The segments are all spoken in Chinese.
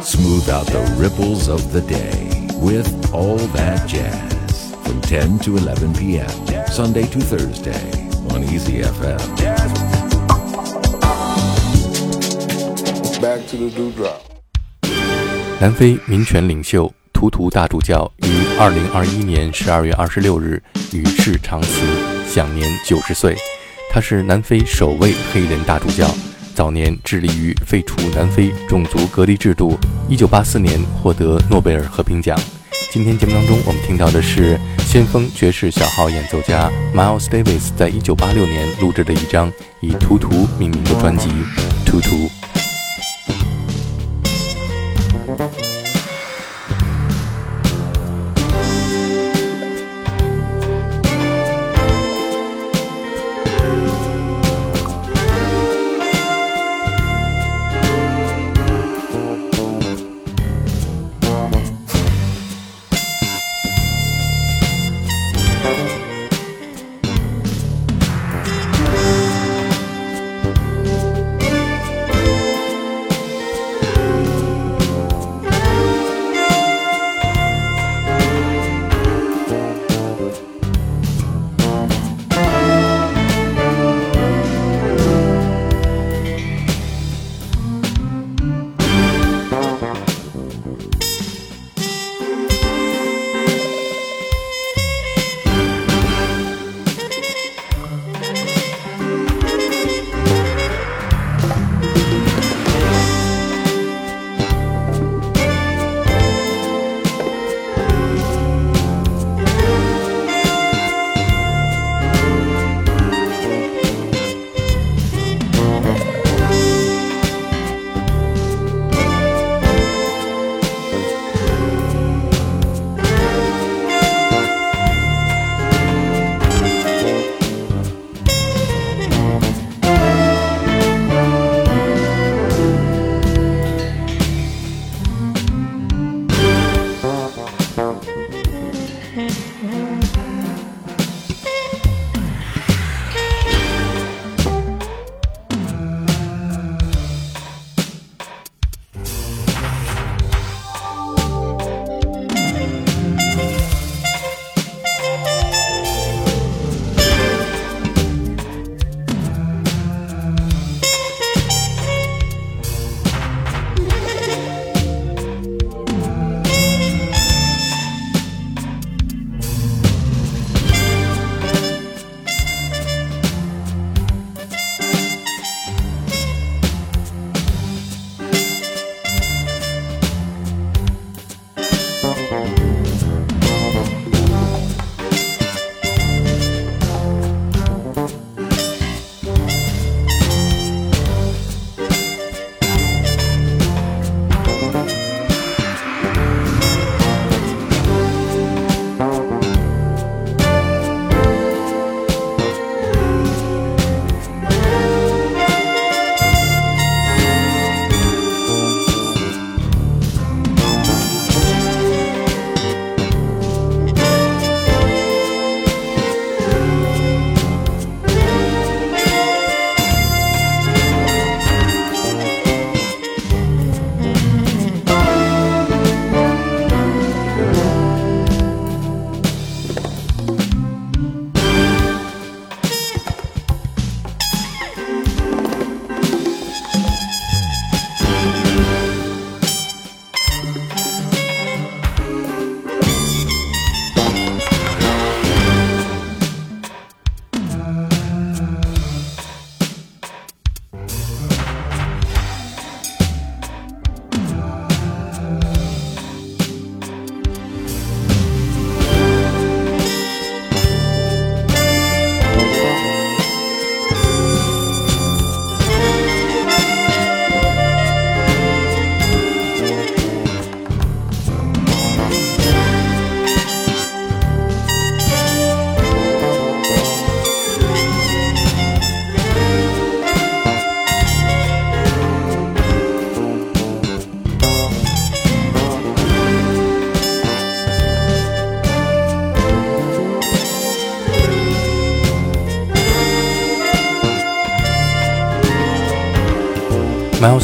Smooth out the ripples of the day with all that jazz from 10 to 11 p.m. Sunday to Thursday on Easy FM. Back to the dewdrop. 南非民权领袖图图大主教于二零二一年十二月二十六日与世长辞，享年九十岁。他是南非首位黑人大主教，早年致力于废除南非种族隔离制度。一九八四年获得诺贝尔和平奖。今天节目当中，我们听到的是先锋爵士小号演奏家 Miles Davis 在一九八六年录制的一张以“图图”命名的专辑《图图》。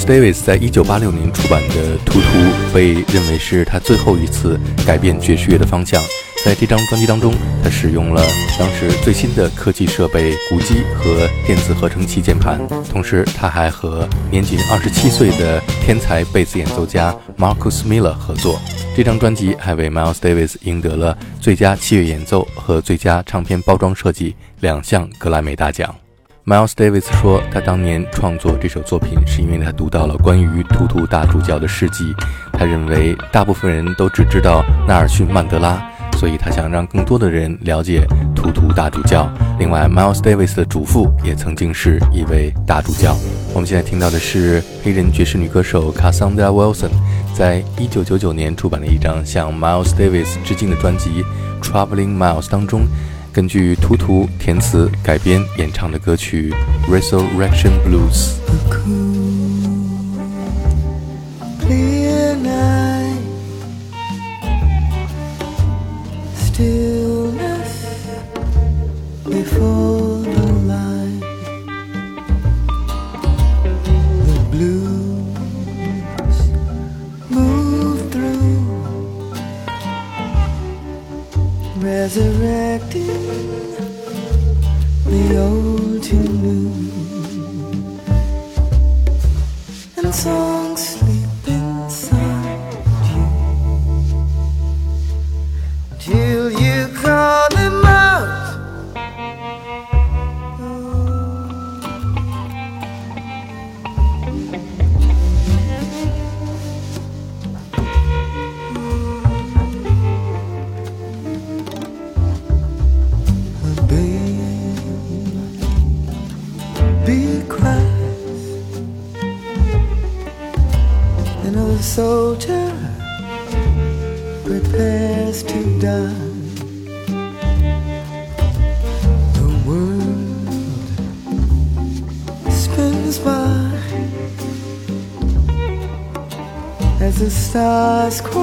Miles Davis 在一九八六年出版的《图图》被认为是他最后一次改变爵士乐的方向。在这张专辑当中，他使用了当时最新的科技设备——鼓机和电子合成器键盘。同时，他还和年仅二十七岁的天才贝斯演奏家 Marcus Miller 合作。这张专辑还为 Miles Davis 赢得了最佳器乐演奏和最佳唱片包装设计两项格莱美大奖。Miles Davis 说，他当年创作这首作品是因为他读到了关于图图大主教的事迹。他认为大部分人都只知道纳尔逊·曼德拉。所以他想让更多的人了解图图大主教。另外，Miles Davis 的祖父也曾经是一位大主教。我们现在听到的是黑人爵士女歌手 Cassandra Wilson 在1999年出版的一张向 Miles Davis 致敬的专辑《Traveling Miles》当中，根据图图填词改编演唱的歌曲《Resurrection Blues》。was cool.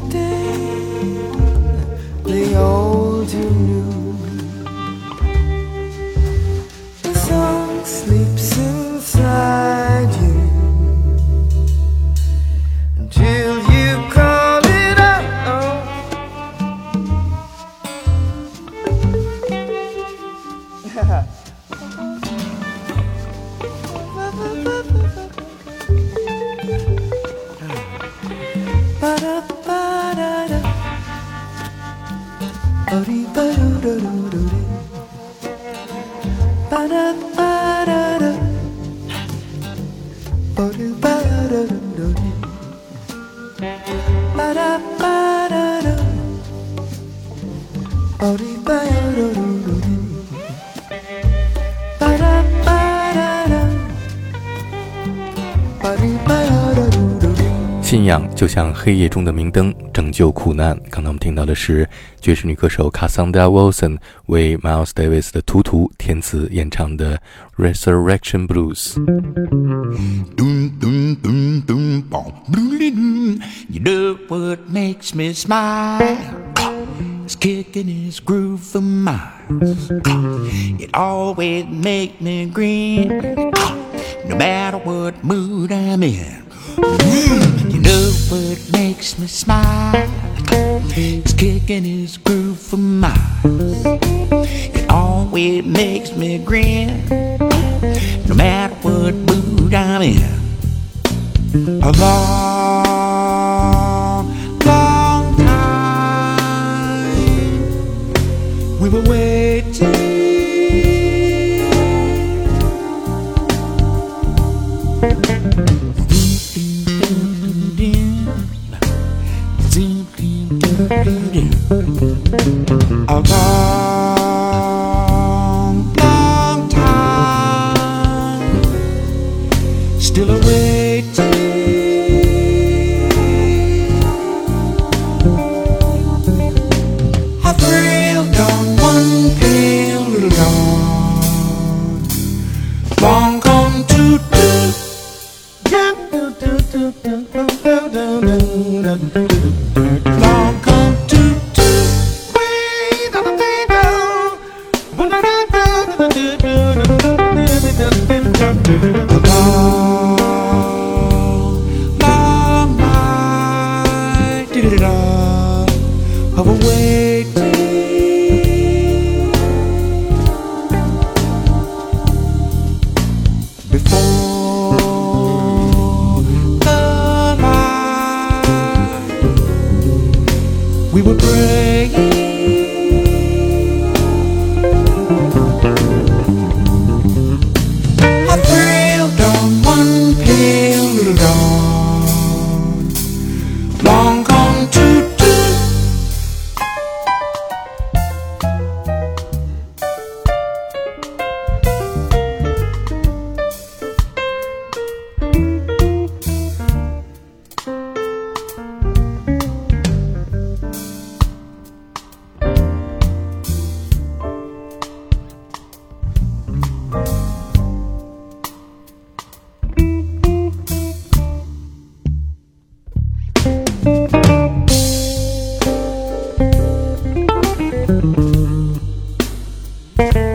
like. 信仰就像黑夜中的明灯，拯救苦难。刚才我们听到的是爵士女歌手卡桑达· o n 为 Miles Davis 的《图图》填词演唱的《Resurrection Blues》。You know what makes me smile? It's kicking his groove for miles. It always make me grin, no matter what mood I'm in. Mm. You know what makes me smile? It's kicking his groove for miles. It always makes me grin, no matter what mood I'm in. A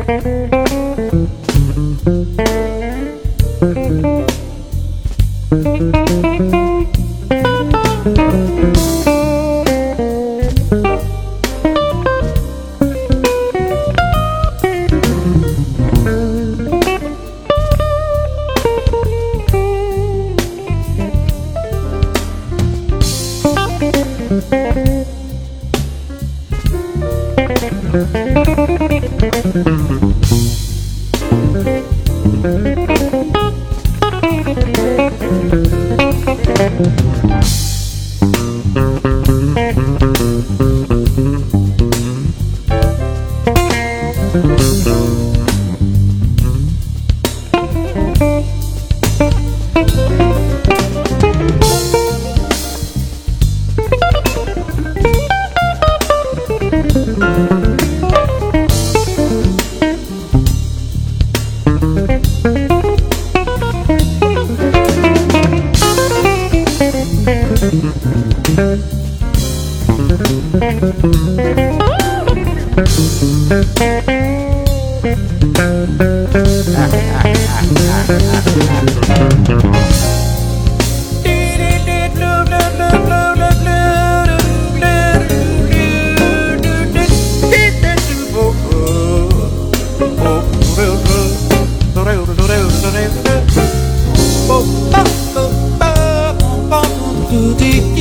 Thank you. do dee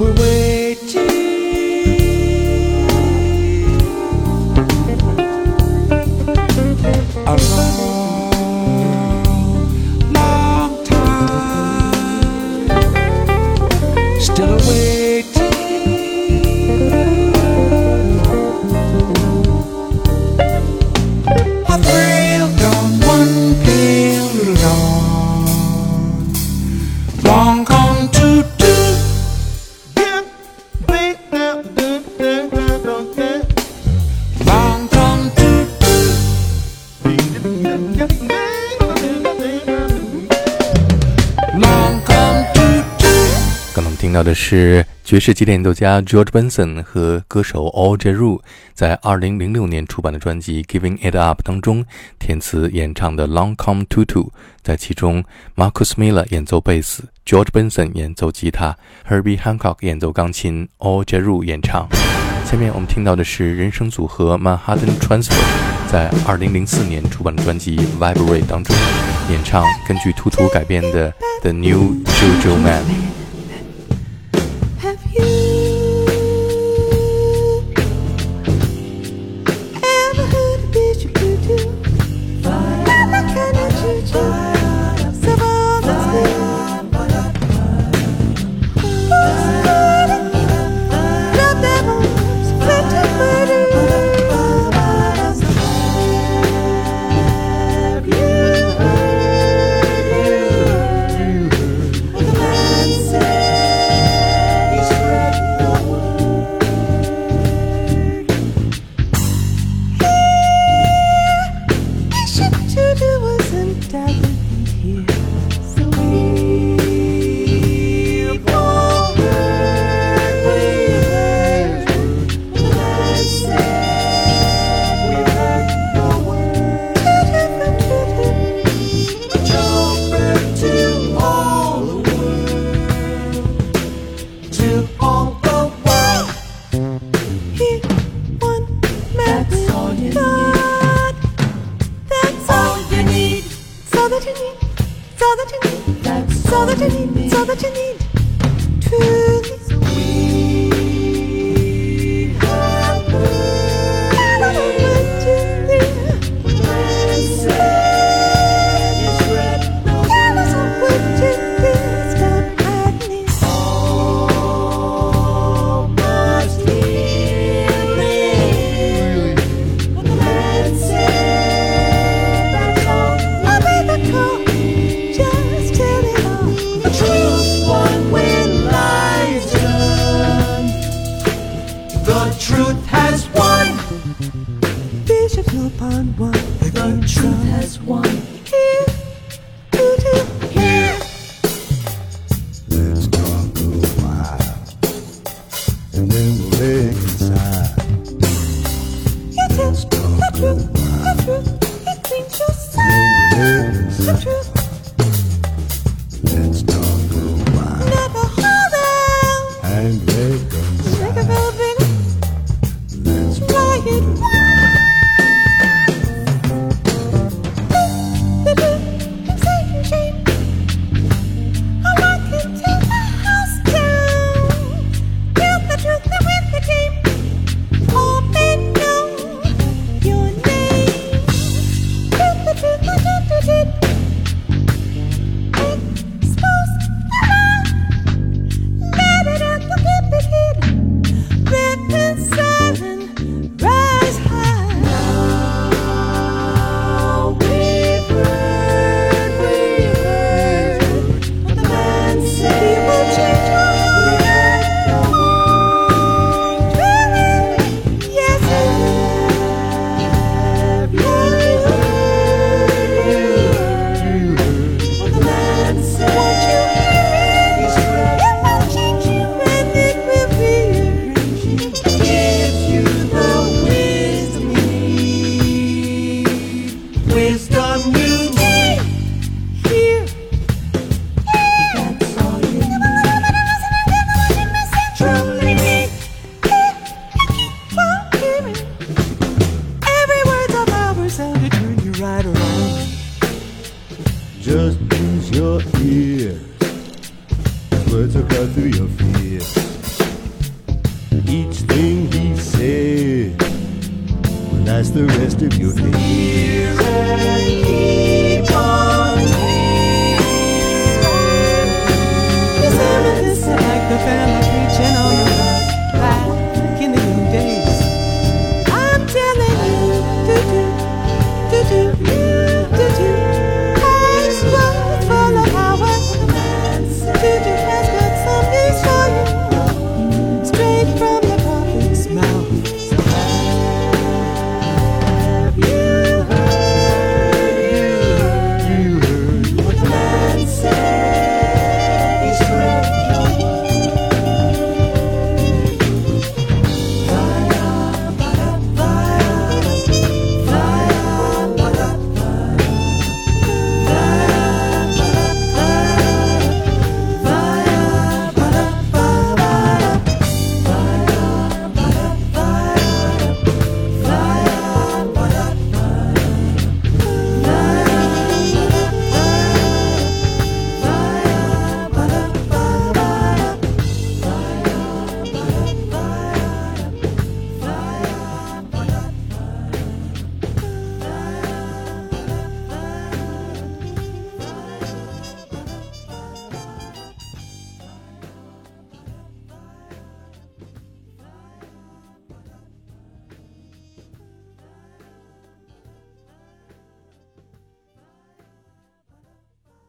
were 听到的是爵士吉他演奏家 George Benson 和歌手 Al Jarreau 在2006年出版的专辑《Giving It Up》当中填词演唱的《Long Come To To》，在其中，Marcus Miller 演奏贝斯，George Benson 演奏吉他，Herbie Hancock 演奏钢琴，Al Jarreau 演唱。下面我们听到的是人声组合 Manhattan Transfer 在2004年出版的专辑《Vibrate》当中演唱根据图图改编的《The New JoJo Man》。